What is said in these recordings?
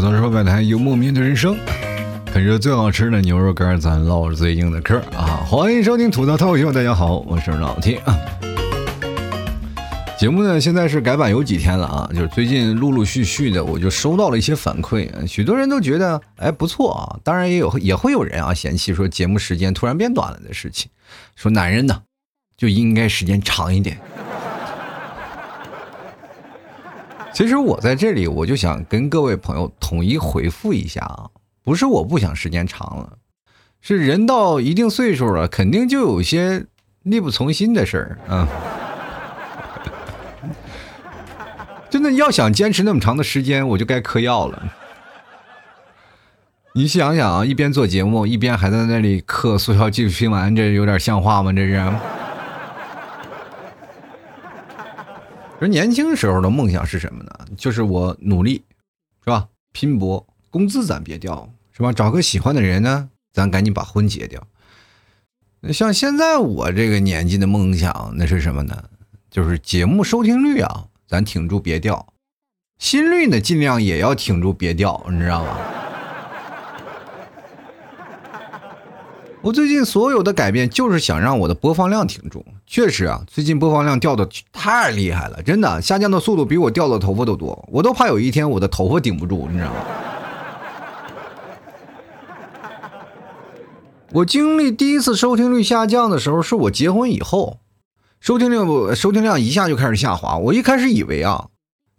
吐槽说百态，幽默面对人生，啃着最好吃的牛肉干，咱唠着最硬的嗑啊！欢迎收听吐槽脱口秀，大家好，我是老 T 啊。节目呢，现在是改版有几天了啊？就是最近陆陆续续的，我就收到了一些反馈，许多人都觉得哎不错啊。当然也有也会有人啊嫌弃说节目时间突然变短了的事情，说男人呢就应该时间长一点。其实我在这里，我就想跟各位朋友统一回复一下啊，不是我不想时间长了，是人到一定岁数了，肯定就有些力不从心的事儿啊。真的要想坚持那么长的时间，我就该嗑药了。你想想啊，一边做节目，一边还在那里嗑速效救心丸，这有点像话吗？这是。说年轻时候的梦想是什么呢？就是我努力，是吧？拼搏，工资咱别掉，是吧？找个喜欢的人呢，咱赶紧把婚结掉。像现在我这个年纪的梦想，那是什么呢？就是节目收听率啊，咱挺住别掉；心率呢，尽量也要挺住别掉，你知道吗？我最近所有的改变，就是想让我的播放量挺住。确实啊，最近播放量掉的太厉害了，真的下降的速度比我掉的头发都多。我都怕有一天我的头发顶不住，你知道吗？我经历第一次收听率下降的时候，是我结婚以后，收听量收听量一下就开始下滑。我一开始以为啊，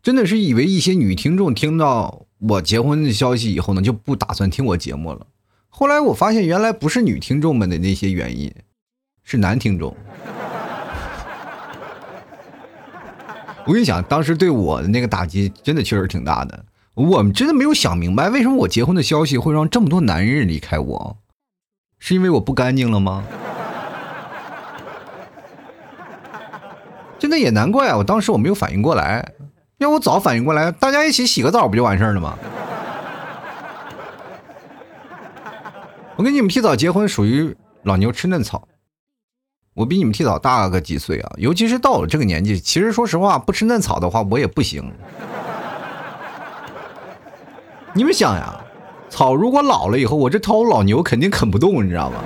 真的是以为一些女听众听到我结婚的消息以后呢，就不打算听我节目了。后来我发现，原来不是女听众们的那些原因，是男听众。我跟你讲，当时对我的那个打击真的确实挺大的。我们真的没有想明白，为什么我结婚的消息会让这么多男人离开我？是因为我不干净了吗？真的也难怪啊！我当时我没有反应过来，要我早反应过来，大家一起洗个澡不就完事儿了吗？我跟你们提早结婚属于老牛吃嫩草，我比你们提早大个几岁啊！尤其是到了这个年纪，其实说实话，不吃嫩草的话，我也不行。你们想呀，草如果老了以后，我这头老牛肯定啃不动，你知道吗？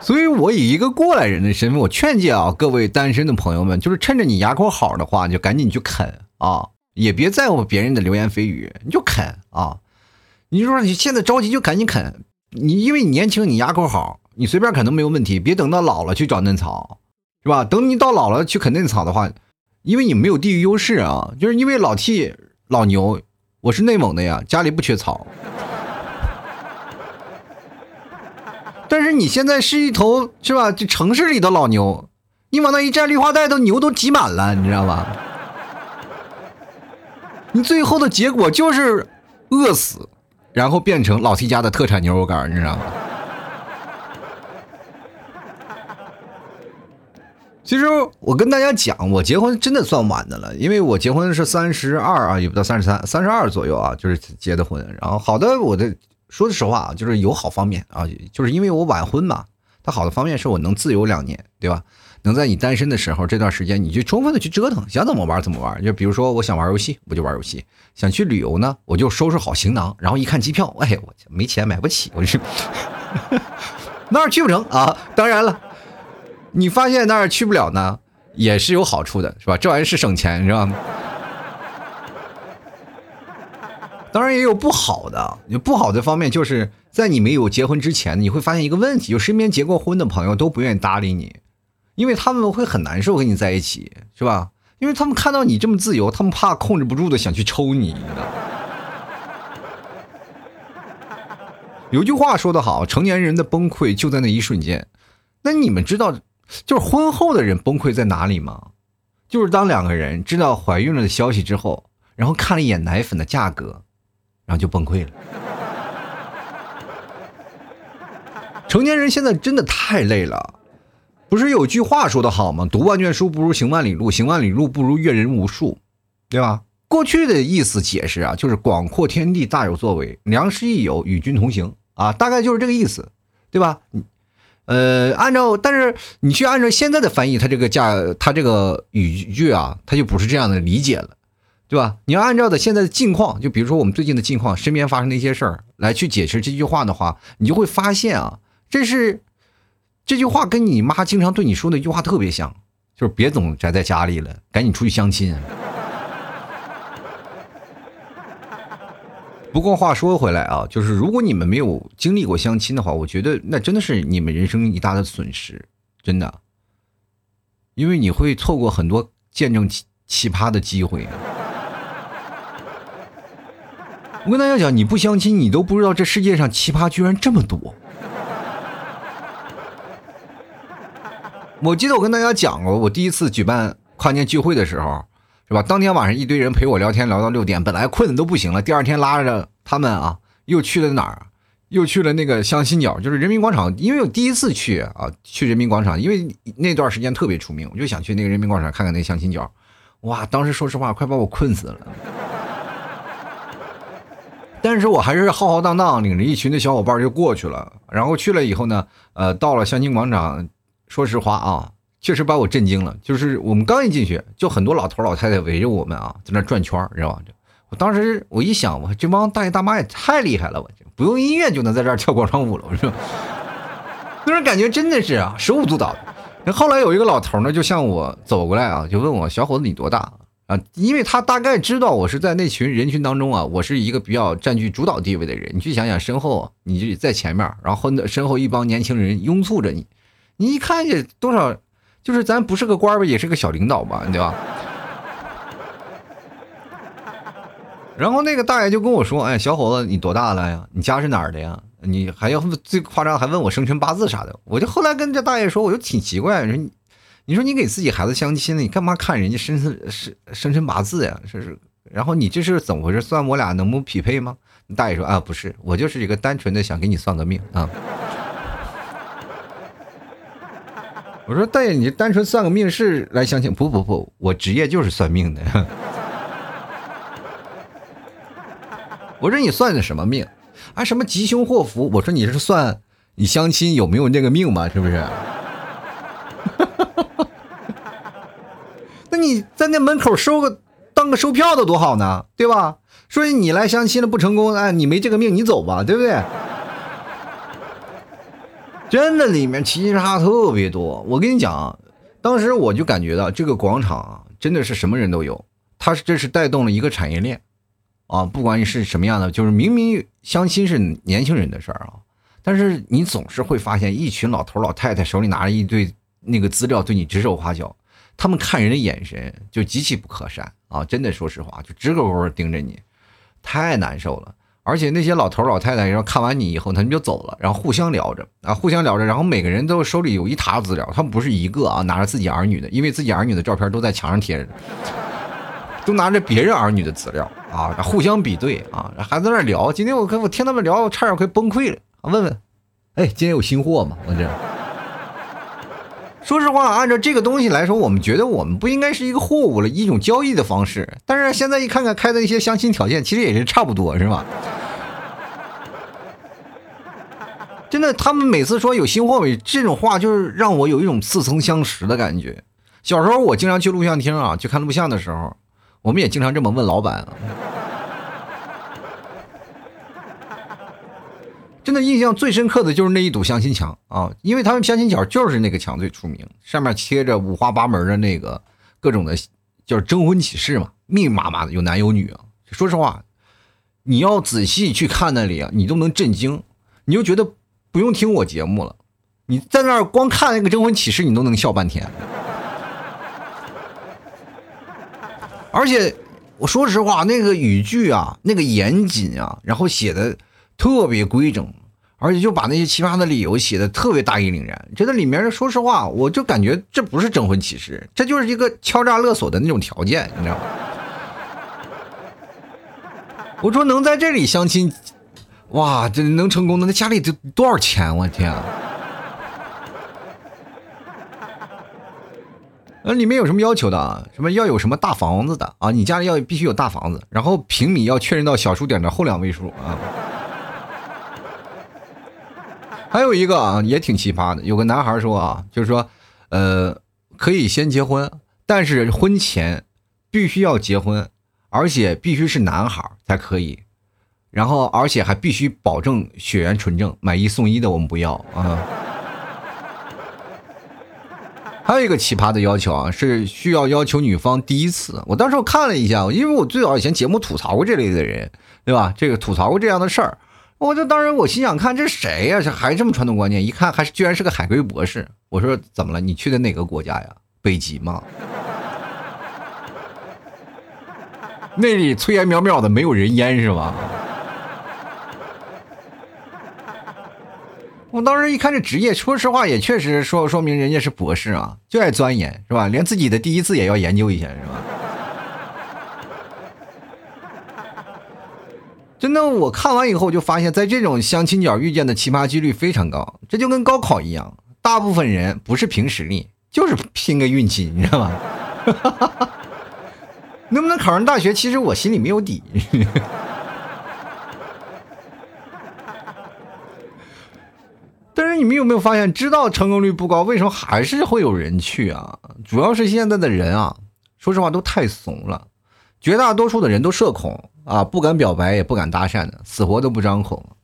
所以我以一个过来人的身份，我劝诫啊，各位单身的朋友们，就是趁着你牙口好的话，你就赶紧去啃啊，也别在乎别人的流言蜚语，你就啃啊。你说你现在着急就赶紧啃，你因为你年轻，你牙口好，你随便啃都没有问题。别等到老了去找嫩草，是吧？等你到老了去啃嫩草的话，因为你没有地域优势啊。就是因为老 T 老牛，我是内蒙的呀，家里不缺草。但是你现在是一头是吧？这城市里的老牛，你往那一站，绿化带都牛都挤满了，你知道吧？你最后的结果就是饿死。然后变成老 T 家的特产牛肉干，你知道吗？其实我跟大家讲，我结婚真的算晚的了，因为我结婚是三十二啊，也不到三十三，三十二左右啊，就是结的婚。然后好的，我的说实话啊，就是有好方面啊，就是因为我晚婚嘛，它好的方面是我能自由两年，对吧？能在你单身的时候这段时间，你就充分的去折腾，想怎么玩怎么玩。就比如说，我想玩游戏，我就玩游戏；想去旅游呢，我就收拾好行囊，然后一看机票，哎，我没钱买不起，我去 那儿去不成啊。当然了，你发现那儿去不了呢，也是有好处的，是吧？这玩意是省钱，是吧？当然也有不好的，不好的方面，就是在你没有结婚之前，你会发现一个问题，就身边结过婚的朋友都不愿意搭理你。因为他们会很难受跟你在一起，是吧？因为他们看到你这么自由，他们怕控制不住的想去抽你。有句话说得好，成年人的崩溃就在那一瞬间。那你们知道，就是婚后的人崩溃在哪里吗？就是当两个人知道怀孕了的消息之后，然后看了一眼奶粉的价格，然后就崩溃了。成年人现在真的太累了。不是有句话说的好吗？读万卷书不如行万里路，行万里路不如阅人无数，对吧？过去的意思解释啊，就是广阔天地大有作为，良师益友与君同行啊，大概就是这个意思，对吧？呃，按照但是你去按照现在的翻译，它这个价，它这个语句啊，它就不是这样的理解了。对吧？你要按照的现在的近况，就比如说我们最近的近况，身边发生的一些事儿来去解释这句话的话，你就会发现啊，这是这句话跟你妈经常对你说的一句话特别像，就是别总宅在家里了，赶紧出去相亲。不过话说回来啊，就是如果你们没有经历过相亲的话，我觉得那真的是你们人生一大的损失，真的，因为你会错过很多见证奇奇葩的机会。我跟大家讲，你不相亲，你都不知道这世界上奇葩居然这么多。我记得我跟大家讲过，我第一次举办跨年聚会的时候，是吧？当天晚上一堆人陪我聊天，聊到六点，本来困的都不行了。第二天拉着他们啊，又去了哪儿？又去了那个相亲角，就是人民广场。因为我第一次去啊，去人民广场，因为那段时间特别出名，我就想去那个人民广场看看那相亲角。哇，当时说实话，快把我困死了。但是我还是浩浩荡荡领着一群的小伙伴就过去了，然后去了以后呢，呃，到了相亲广场，说实话啊，确实把我震惊了。就是我们刚一进去，就很多老头老太太围着我们啊，在那转圈知道吧？我当时我一想，我这帮大爷大妈也太厉害了，我不用音乐就能在这儿跳广场舞了，我说，那种感觉真的是啊，手舞足蹈的。那。后来有一个老头呢，就向我走过来啊，就问我小伙子你多大？啊，因为他大概知道我是在那群人群当中啊，我是一个比较占据主导地位的人。你去想想，身后你就在前面，然后身后一帮年轻人拥簇着你，你一看也多少，就是咱不是个官吧，也是个小领导吧，对吧？然后那个大爷就跟我说：“哎，小伙子，你多大了呀？你家是哪儿的呀？你还要最夸张，还问我生辰八字啥的。”我就后来跟这大爷说，我就挺奇怪，说你。你说你给自己孩子相亲呢，你干嘛看人家生辰生生辰八字呀？这是，然后你这是怎么回事？算我俩能不匹配吗？大爷说啊，不是，我就是一个单纯的想给你算个命啊。我说大爷，你单纯算个命是来相亲？不不不，我职业就是算命的。我说你算的什么命？啊，什么吉凶祸福？我说你是算你相亲有没有那个命吗？是不是？那你在那门口收个当个收票的多好呢，对吧？说你来相亲了不成功，哎，你没这个命，你走吧，对不对？真的里面奇葩特别多。我跟你讲，当时我就感觉到这个广场，真的是什么人都有。它这是带动了一个产业链啊，不管你是什么样的，就是明明相亲是年轻人的事儿啊，但是你总是会发现一群老头老太太手里拿着一堆那个资料，对你指手画脚。他们看人的眼神就极其不可善啊！真的，说实话，就直勾勾盯着你，太难受了。而且那些老头老太太，然后看完你以后，他们就走了，然后互相聊着啊，互相聊着，然后每个人都手里有一沓资料，他们不是一个啊，拿着自己儿女的，因为自己儿女的照片都在墙上贴着，都拿着别人儿女的资料啊，互相比对啊，还在那聊。今天我跟我听他们聊，我差点快崩溃了。问问，哎，今天有新货吗？我这。说实话，按照这个东西来说，我们觉得我们不应该是一个货物了，一种交易的方式。但是现在一看看开的一些相亲条件，其实也是差不多，是吧？真的，他们每次说有新货没，这种话就是让我有一种似曾相识的感觉。小时候我经常去录像厅啊，去看录像的时候，我们也经常这么问老板。真的印象最深刻的就是那一堵相亲墙啊，因为他们相亲角就是那个墙最出名，上面贴着五花八门的那个各种的，就是征婚启事嘛，密密麻麻的，有男有女啊。说实话，你要仔细去看那里啊，你都能震惊，你就觉得不用听我节目了，你在那儿光看那个征婚启事，你都能笑半天。而且我说实话，那个语句啊，那个严谨啊，然后写的特别规整。而且就把那些奇葩的理由写的特别大义凛然，真的里面说实话，我就感觉这不是征婚启事，这就是一个敲诈勒索的那种条件，你知道吗？我说能在这里相亲，哇，这能成功的那家里得多少钱？我天！啊 那里面有什么要求的啊？什么要有什么大房子的啊？你家里要必须有大房子，然后平米要确认到小数点的后两位数啊。还有一个啊，也挺奇葩的。有个男孩说啊，就是说，呃，可以先结婚，但是婚前必须要结婚，而且必须是男孩才可以，然后而且还必须保证血缘纯正，买一送一的我们不要啊。还有一个奇葩的要求啊，是需要要求女方第一次。我当时我看了一下，因为我最早以前节目吐槽过这类的人，对吧？这个吐槽过这样的事儿，我就当时我心想，看这谁呀？这还这么传统观念？一看还是居然是个海归博士。我说怎么了？你去的哪个国家呀？北极吗？那里炊烟袅袅的，没有人烟是吧？我当时一看这职业，说实话也确实说说明人家是博士啊，就爱钻研是吧？连自己的第一次也要研究一下是吧？真的，我看完以后就发现，在这种相亲角遇见的奇葩几率非常高，这就跟高考一样，大部分人不是凭实力，就是拼个运气，你知道吗？能不能考上大学？其实我心里没有底。但是你们有没有发现，知道成功率不高，为什么还是会有人去啊？主要是现在的人啊，说实话都太怂了，绝大多数的人都社恐啊，不敢表白，也不敢搭讪的，死活都不张口。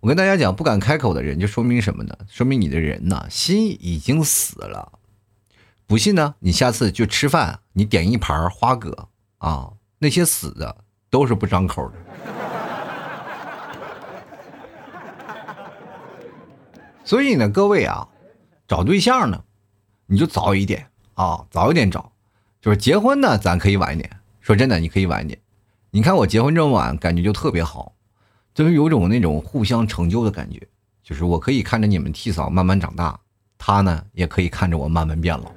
我跟大家讲，不敢开口的人，就说明什么呢？说明你的人呢，心已经死了。不信呢，你下次就吃饭，你点一盘花蛤。啊，那些死的都是不张口的。所以呢，各位啊，找对象呢，你就早一点啊，早一点找。就是结婚呢，咱可以晚一点。说真的，你可以晚一点。你看我结婚这么晚，感觉就特别好，就是有种那种互相成就的感觉。就是我可以看着你们替嫂慢慢长大，他呢也可以看着我慢慢变老。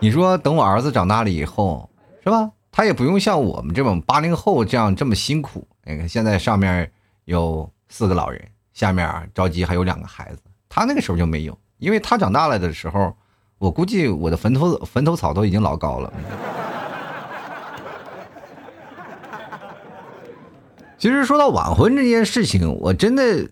你说等我儿子长大了以后，是吧？他也不用像我们这种八零后这样这么辛苦。你看现在上面有四个老人，下面着急还有两个孩子。他那个时候就没有，因为他长大了的时候，我估计我的坟头坟头草都已经老高了。其实说到晚婚这件事情，我真的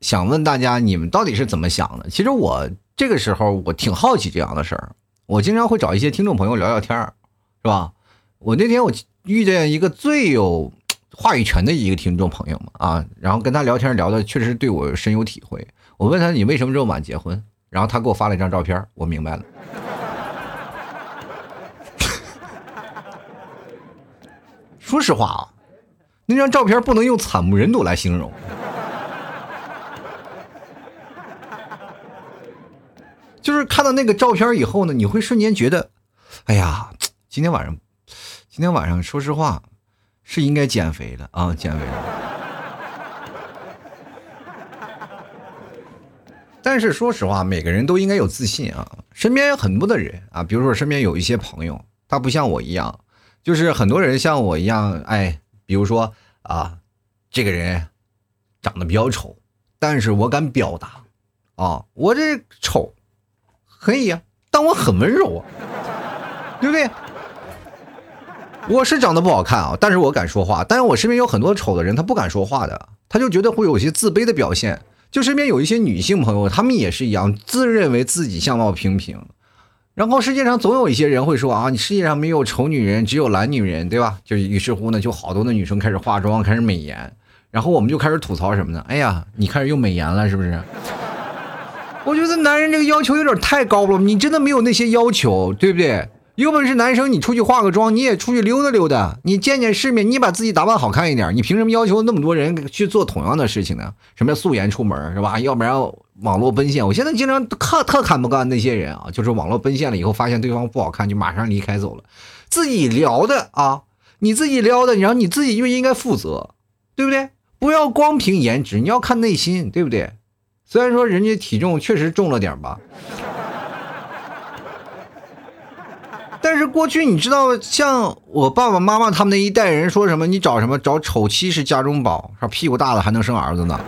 想问大家，你们到底是怎么想的？其实我这个时候我挺好奇这样的事儿。我经常会找一些听众朋友聊聊天儿，是吧？我那天我遇见一个最有话语权的一个听众朋友嘛，啊，然后跟他聊天聊的确实对我深有体会。我问他你为什么这么晚结婚？然后他给我发了一张照片，我明白了。说实话啊，那张照片不能用惨不忍睹来形容。就是看到那个照片以后呢，你会瞬间觉得，哎呀，今天晚上，今天晚上，说实话，是应该减肥了啊，减肥。但是说实话，每个人都应该有自信啊。身边有很多的人啊，比如说身边有一些朋友，他不像我一样，就是很多人像我一样，哎，比如说啊，这个人长得比较丑，但是我敢表达啊，我这丑。可以呀，但我很温柔啊，对不对？我是长得不好看啊，但是我敢说话。但是我身边有很多丑的人，他不敢说话的，他就觉得会有些自卑的表现。就身边有一些女性朋友，她们也是一样，自认为自己相貌平平。然后世界上总有一些人会说啊，你世界上没有丑女人，只有懒女人，对吧？就于是乎呢，就好多的女生开始化妆，开始美颜，然后我们就开始吐槽什么呢？哎呀，你开始用美颜了，是不是？我觉得男人这个要求有点太高了，你真的没有那些要求，对不对？有本事男生你出去化个妆，你也出去溜达溜达，你见见世面，你把自己打扮好看一点，你凭什么要求那么多人去做同样的事情呢？什么叫素颜出门是吧？要不然网络奔现，我现在经常看特看不惯那些人啊，就是网络奔现了以后，发现对方不好看，就马上离开走了，自己聊的啊，你自己撩的，然后你自己就应该负责，对不对？不要光凭颜值，你要看内心，对不对？虽然说人家体重确实重了点吧，但是过去你知道，像我爸爸妈妈他们那一代人说什么，你找什么找丑妻是家中宝，说屁股大了还能生儿子呢。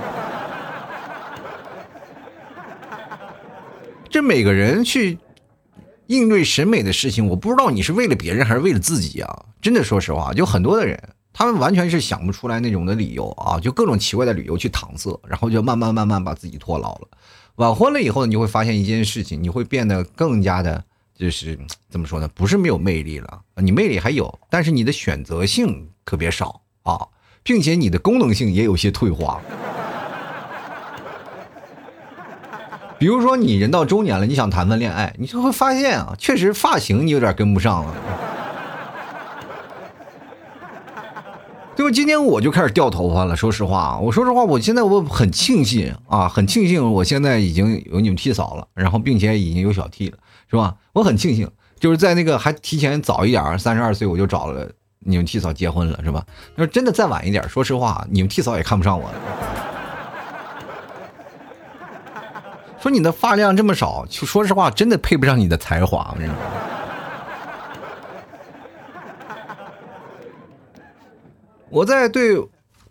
这每个人去应对审美的事情，我不知道你是为了别人还是为了自己啊！真的，说实话，就很多的人。他们完全是想不出来那种的理由啊，就各种奇怪的理由去搪塞，然后就慢慢慢慢把自己拖老了。晚婚了以后，你就会发现一件事情，你会变得更加的就是怎么说呢？不是没有魅力了，你魅力还有，但是你的选择性特别少啊，并且你的功能性也有些退化。比如说，你人到中年了，你想谈份恋爱，你就会发现啊，确实发型你有点跟不上了。就今天我就开始掉头发了。说实话，我说实话，我现在我很庆幸啊，很庆幸我现在已经有你们替嫂了，然后并且已经有小 T 了，是吧？我很庆幸，就是在那个还提前早一点，三十二岁我就找了你们替嫂结婚了，是吧？要是真的再晚一点，说实话，你们替嫂也看不上我了。说你的发量这么少，说实话，真的配不上你的才华，我跟你说。我在对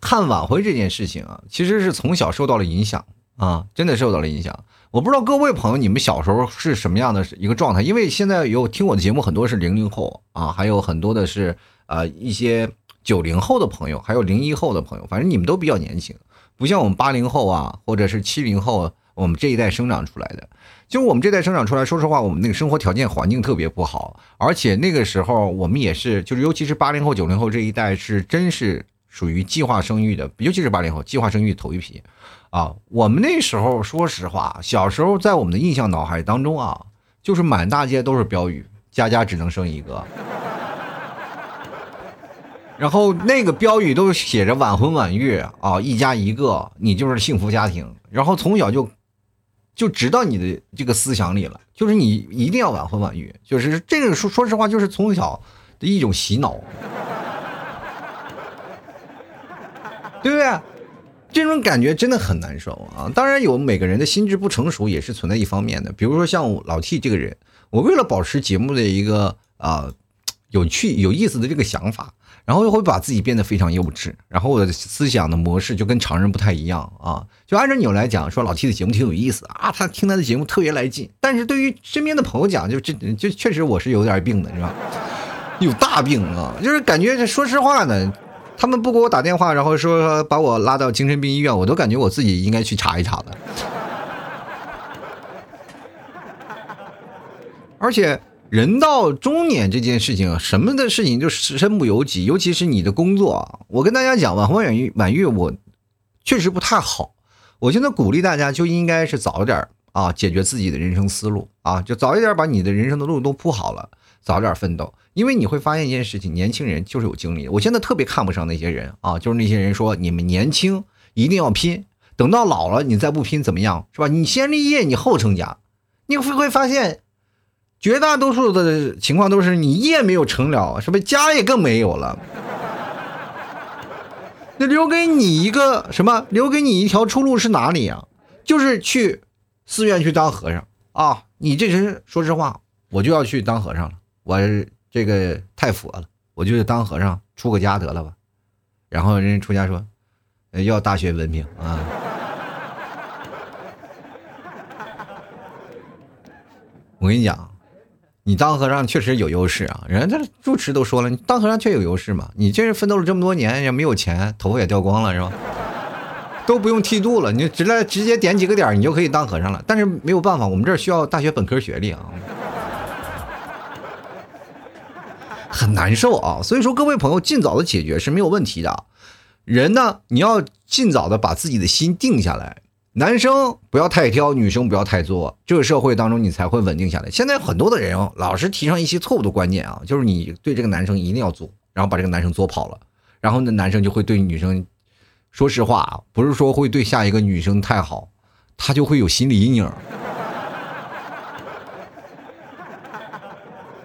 看晚会这件事情啊，其实是从小受到了影响啊，真的受到了影响。我不知道各位朋友，你们小时候是什么样的一个状态？因为现在有听我的节目很多是零零后啊，还有很多的是呃一些九零后的朋友，还有零一后的朋友，反正你们都比较年轻，不像我们八零后啊，或者是七零后，我们这一代生长出来的。就我们这代生长出来，说实话，我们那个生活条件环境特别不好，而且那个时候我们也是，就是尤其是八零后、九零后这一代是真是属于计划生育的，尤其是八零后计划生育头一批，啊，我们那时候说实话，小时候在我们的印象脑海当中啊，就是满大街都是标语，家家只能生一个，然后那个标语都写着晚婚晚育啊，一家一个，你就是幸福家庭，然后从小就。就植到你的这个思想里了，就是你一定要晚婚晚育，就是这个说说实话，就是从小的一种洗脑，对不对？这种感觉真的很难受啊！当然有每个人的心智不成熟也是存在一方面的，比如说像老 T 这个人，我为了保持节目的一个啊有趣有意思的这个想法。然后又会把自己变得非常幼稚，然后我的思想的模式就跟常人不太一样啊。就按照你来讲，说老 T 的节目挺有意思啊，他听他的节目特别来劲。但是对于身边的朋友讲，就这就确实我是有点病的，是吧？有大病啊，就是感觉这说实话呢，他们不给我打电话，然后说把我拉到精神病医院，我都感觉我自己应该去查一查的。而且。人到中年这件事情，什么的事情就是身不由己，尤其是你的工作。我跟大家讲，晚婚晚育晚育，我确实不太好。我现在鼓励大家，就应该是早一点啊，解决自己的人生思路啊，就早一点把你的人生的路都铺好了，早点奋斗。因为你会发现一件事情，年轻人就是有精力。我现在特别看不上那些人啊，就是那些人说你们年轻一定要拼，等到老了你再不拼怎么样，是吧？你先立业，你后成家，你会会发现。绝大多数的情况都是你业没有成了，是不是家也更没有了？那留给你一个什么？留给你一条出路是哪里啊？就是去寺院去当和尚啊！你这人说实话，我就要去当和尚了。我这个太佛了，我就是当和尚出个家得了吧。然后人家出家说，要大学文凭啊。我跟你讲。你当和尚确实有优势啊，人家这住持都说了，你当和尚确有优势嘛。你这是奋斗了这么多年，也没有钱，头发也掉光了，是吧？都不用剃度了，你直来直接点几个点，你就可以当和尚了。但是没有办法，我们这儿需要大学本科学历啊，很难受啊。所以说，各位朋友，尽早的解决是没有问题的。人呢，你要尽早的把自己的心定下来。男生不要太挑，女生不要太作，这个社会当中你才会稳定下来。现在很多的人老是提倡一些错误的观念啊，就是你对这个男生一定要作，然后把这个男生作跑了，然后那男生就会对女生，说实话啊，不是说会对下一个女生太好，他就会有心理阴影。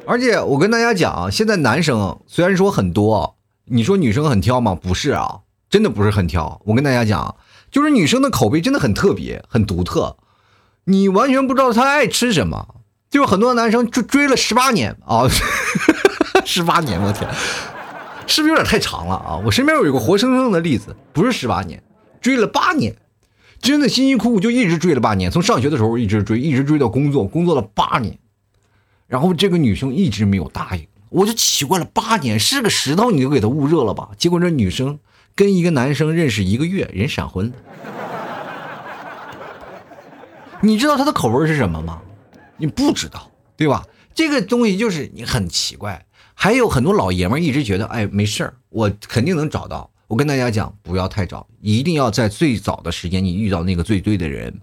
而且我跟大家讲，现在男生虽然说很多，你说女生很挑吗？不是啊，真的不是很挑。我跟大家讲。就是女生的口味真的很特别，很独特，你完全不知道她爱吃什么。就是很多男生追追了十八年啊，十八年，我天，是不是有点太长了啊？我身边有一个活生生的例子，不是十八年，追了八年，真的辛辛苦苦就一直追了八年，从上学的时候一直追，一直追到工作，工作了八年，然后这个女生一直没有答应，我就奇怪了，八年是个石头你就给她捂热了吧？结果这女生。跟一个男生认识一个月，人闪婚了。你知道他的口味是什么吗？你不知道，对吧？这个东西就是你很奇怪。还有很多老爷们一直觉得，哎，没事儿，我肯定能找到。我跟大家讲，不要太早，一定要在最早的时间你遇到那个最对的人。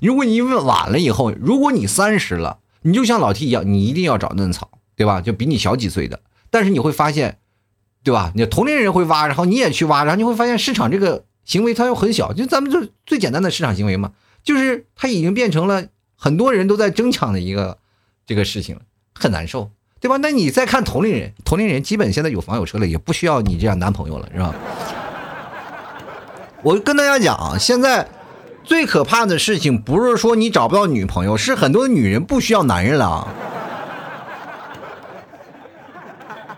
如果你因为晚了以后，如果你三十了，你就像老 T 一样，你一定要找嫩草，对吧？就比你小几岁的。但是你会发现，对吧？你同龄人会挖，然后你也去挖，然后你会发现市场这个行为它又很小，就咱们就最简单的市场行为嘛，就是它已经变成了很多人都在争抢的一个这个事情，很难受。对吧？那你再看同龄人，同龄人基本现在有房有车了，也不需要你这样男朋友了，是吧？我跟大家讲，现在最可怕的事情不是说你找不到女朋友，是很多女人不需要男人了。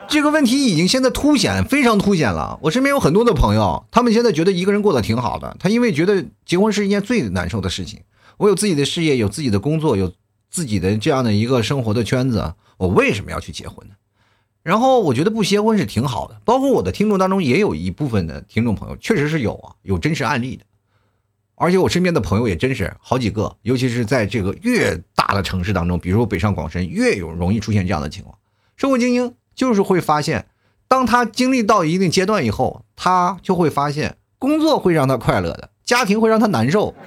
这个问题已经现在凸显，非常凸显了。我身边有很多的朋友，他们现在觉得一个人过得挺好的，他因为觉得结婚是一件最难受的事情。我有自己的事业，有自己的工作，有自己的这样的一个生活的圈子。我为什么要去结婚呢？然后我觉得不结婚是挺好的。包括我的听众当中也有一部分的听众朋友，确实是有啊，有真实案例的。而且我身边的朋友也真是好几个，尤其是在这个越大的城市当中，比如说北上广深，越有容易出现这样的情况。社会精英就是会发现，当他经历到一定阶段以后，他就会发现工作会让他快乐的，家庭会让他难受。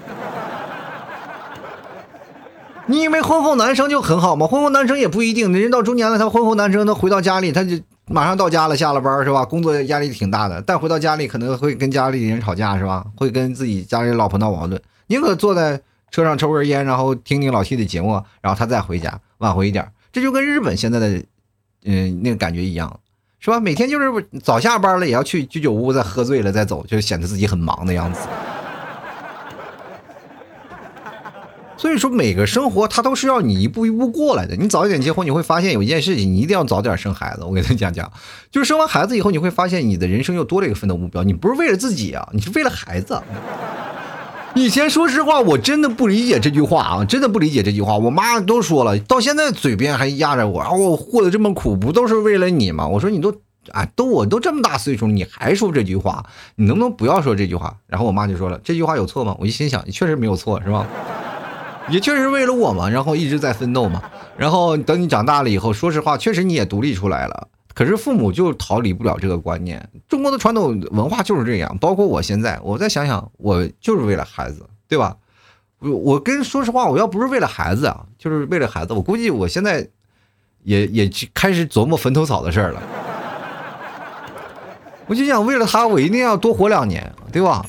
你以为婚后男生就很好吗？婚后男生也不一定。人到中年了，他婚后男生他回到家里，他就马上到家了，下了班是吧？工作压力挺大的，但回到家里可能会跟家里人吵架是吧？会跟自己家里老婆闹矛盾。宁可坐在车上抽根烟，然后听听老 T 的节目，然后他再回家，挽回一点。这就跟日本现在的嗯那个感觉一样，是吧？每天就是早下班了也要去居酒屋再喝醉了再走，就显得自己很忙的样子。所以说，每个生活它都是要你一步一步过来的。你早一点结婚，你会发现有一件事情，你一定要早点生孩子。我给他讲讲，就是生完孩子以后，你会发现你的人生又多了一个奋斗目标。你不是为了自己啊，你是为了孩子。以前说实话，我真的不理解这句话啊，真的不理解这句话。我妈都说了，到现在嘴边还压着我啊，我过得这么苦，不都是为了你吗？我说你都啊，都我都这么大岁数，你还说这句话，你能不能不要说这句话？然后我妈就说了，这句话有错吗？我一心想，确实没有错，是吧？也确实为了我嘛，然后一直在奋斗嘛，然后等你长大了以后，说实话，确实你也独立出来了。可是父母就逃离不了这个观念，中国的传统文化就是这样。包括我现在，我再想想，我就是为了孩子，对吧？我我跟说实话，我要不是为了孩子啊，就是为了孩子，我估计我现在也也开始琢磨坟头草的事儿了。我就想为了他，我一定要多活两年，对吧？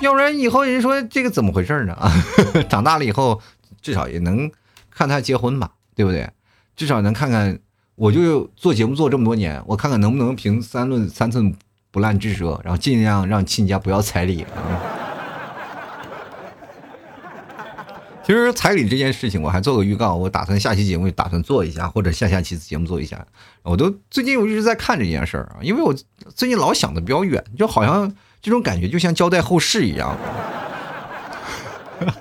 要不然以后人说这个怎么回事呢？啊，长大了以后至少也能看他结婚吧，对不对？至少能看看，我就做节目做这么多年，我看看能不能凭三论三寸不烂之舌，然后尽量让亲家不要彩礼啊。其实彩礼这件事情，我还做个预告，我打算下期节目打算做一下，或者下下期节目做一下。我都最近我一直在看这件事儿啊，因为我最近老想的比较远，就好像。这种感觉就像交代后事一样，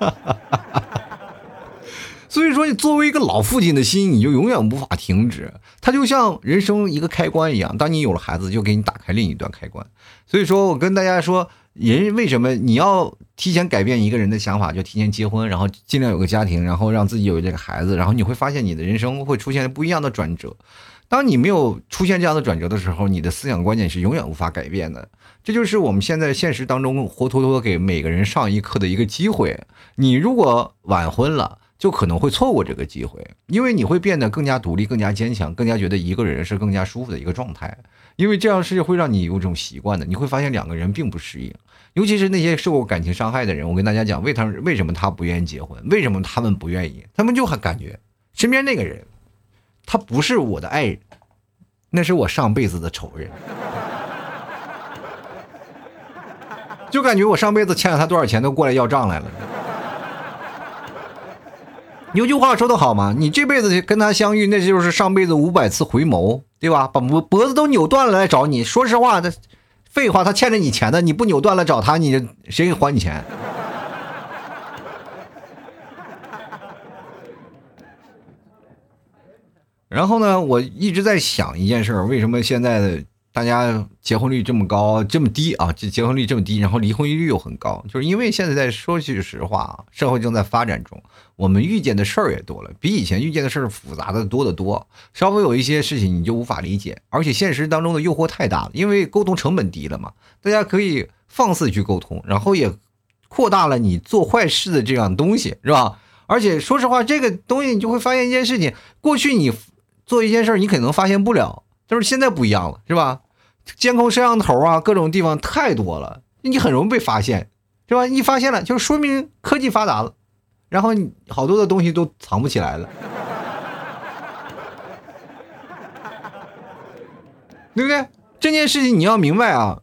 所以说你作为一个老父亲的心，你就永远无法停止。它就像人生一个开关一样，当你有了孩子，就给你打开另一段开关。所以说我跟大家说，人为什么你要提前改变一个人的想法，就提前结婚，然后尽量有个家庭，然后让自己有这个孩子，然后你会发现你的人生会出现不一样的转折。当你没有出现这样的转折的时候，你的思想观念是永远无法改变的。这就是我们现在现实当中活脱脱给每个人上一课的一个机会。你如果晚婚了，就可能会错过这个机会，因为你会变得更加独立、更加坚强、更加觉得一个人是更加舒服的一个状态。因为这样是会让你有种习惯的。你会发现两个人并不适应，尤其是那些受过感情伤害的人。我跟大家讲，为他为什么他不愿意结婚？为什么他们不愿意？他们就很感觉身边那个人，他不是我的爱人，那是我上辈子的仇人。就感觉我上辈子欠了他多少钱都过来要账来了。有句话说的好嘛，你这辈子跟他相遇，那就是上辈子五百次回眸，对吧？把脖脖子都扭断了来找你。说实话，他废话，他欠着你钱的，你不扭断了找他，你谁给还你钱？然后呢，我一直在想一件事儿，为什么现在的？大家结婚率这么高这么低啊，这结婚率这么低，然后离婚率又很高，就是因为现在在说句实话啊，社会正在发展中，我们遇见的事儿也多了，比以前遇见的事儿复杂的多得多。稍微有一些事情你就无法理解，而且现实当中的诱惑太大了，因为沟通成本低了嘛，大家可以放肆去沟通，然后也扩大了你做坏事的这样东西，是吧？而且说实话，这个东西你就会发现一件事情，过去你做一件事你可能发现不了，但是现在不一样了，是吧？监控摄像头啊，各种地方太多了，你很容易被发现，是吧？一发现了，就说明科技发达了，然后好多的东西都藏不起来了，对不对？这件事情你要明白啊，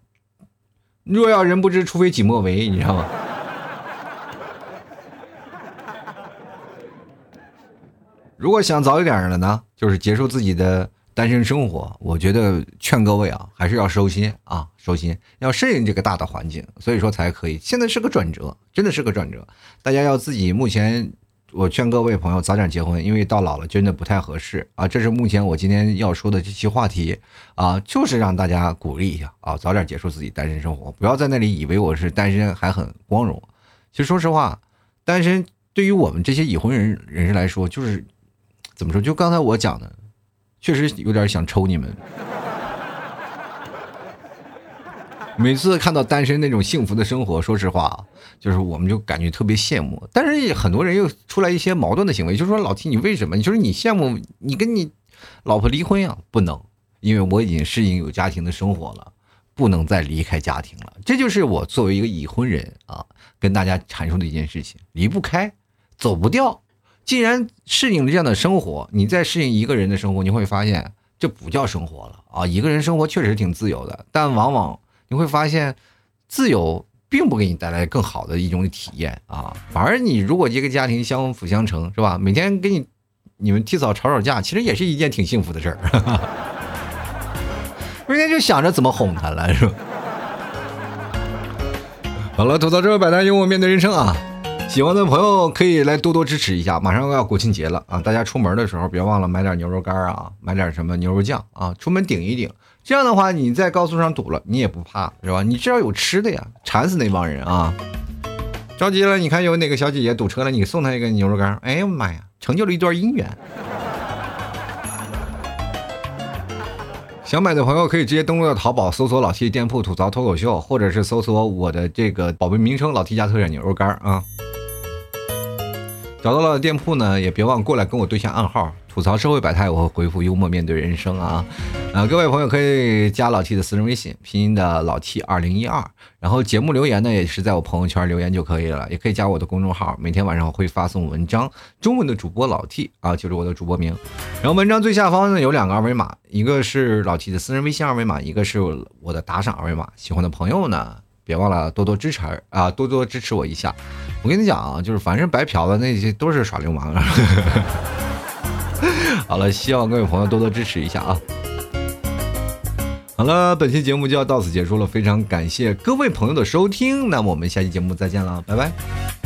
若要人不知，除非己莫为，你知道吗？如果想早一点的呢，就是结束自己的。单身生活，我觉得劝各位啊，还是要收心啊，收心，要适应这个大的环境，所以说才可以。现在是个转折，真的是个转折，大家要自己。目前，我劝各位朋友早点结婚，因为到老了真的不太合适啊。这是目前我今天要说的这期话题啊，就是让大家鼓励一下啊，早点结束自己单身生活，不要在那里以为我是单身还很光荣。其实说实话，单身对于我们这些已婚人人士来说，就是怎么说？就刚才我讲的。确实有点想抽你们。每次看到单身那种幸福的生活，说实话，就是我们就感觉特别羡慕。但是很多人又出来一些矛盾的行为，就说老提你为什么？你就是你羡慕你跟你老婆离婚呀？不能，因为我已经适应有家庭的生活了，不能再离开家庭了。这就是我作为一个已婚人啊，跟大家阐述的一件事情：离不开，走不掉。既然适应了这样的生活，你再适应一个人的生活，你会发现这不叫生活了啊！一个人生活确实挺自由的，但往往你会发现，自由并不给你带来更好的一种体验啊！反而你如果一个家庭相辅相成，是吧？每天给你你们替嫂吵吵架，其实也是一件挺幸福的事儿。每天就想着怎么哄她了，是吧？好了，吐槽之后摆摊，幽默面对人生啊！喜欢的朋友可以来多多支持一下，马上要国庆节了啊！大家出门的时候别忘了买点牛肉干啊，买点什么牛肉酱啊，出门顶一顶。这样的话，你在高速上堵了，你也不怕，是吧？你至少有吃的呀，馋死那帮人啊！着急了，你看有哪个小姐姐堵车了，你送她一个牛肉干，哎呦妈呀，成就了一段姻缘。想买的朋友可以直接登录到淘宝，搜索老 T 店铺吐槽脱口秀，或者是搜索我的这个宝贝名称老 T 家特产牛肉干啊。找到了店铺呢，也别忘过来跟我对下暗号，吐槽社会百态，我会回复幽默面对人生啊。啊，各位朋友可以加老 T 的私人微信，拼音的老 T 二零一二，然后节目留言呢也是在我朋友圈留言就可以了，也可以加我的公众号，每天晚上会发送文章，中文的主播老 T 啊，就是我的主播名。然后文章最下方呢有两个二维码，一个是老 T 的私人微信二维码，一个是我的打赏二维码，喜欢的朋友呢。别忘了多多支持啊，多多支持我一下。我跟你讲啊，就是反正白嫖的那些都是耍流氓。好了，希望各位朋友多多支持一下啊。好了，本期节目就要到此结束了，非常感谢各位朋友的收听，那么我们下期节目再见了，拜拜。